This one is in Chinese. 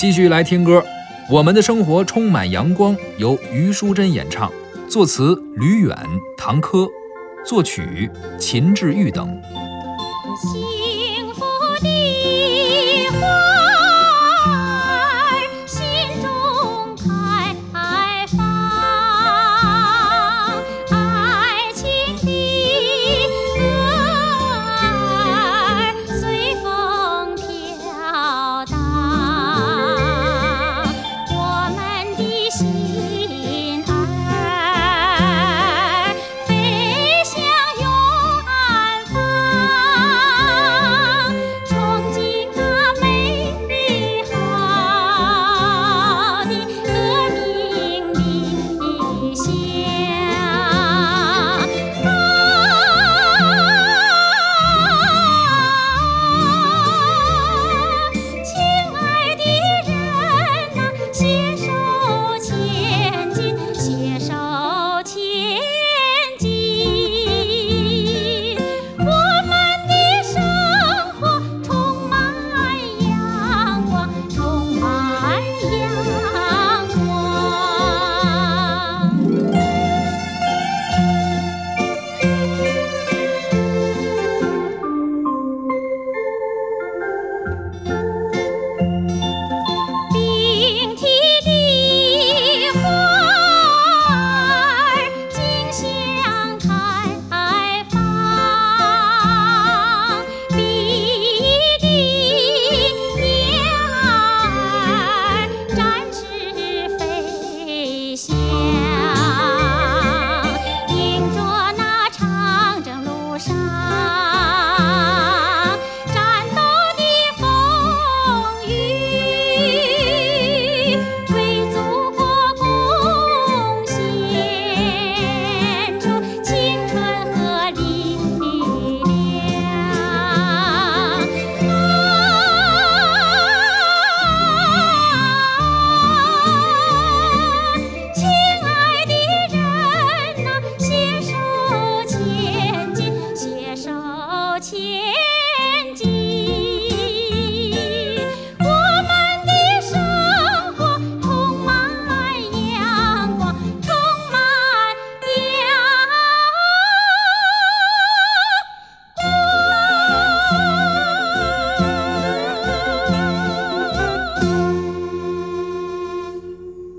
继续来听歌。我们的生活充满阳光由余淑珍演唱作词吕远唐珂作曲秦志玉等。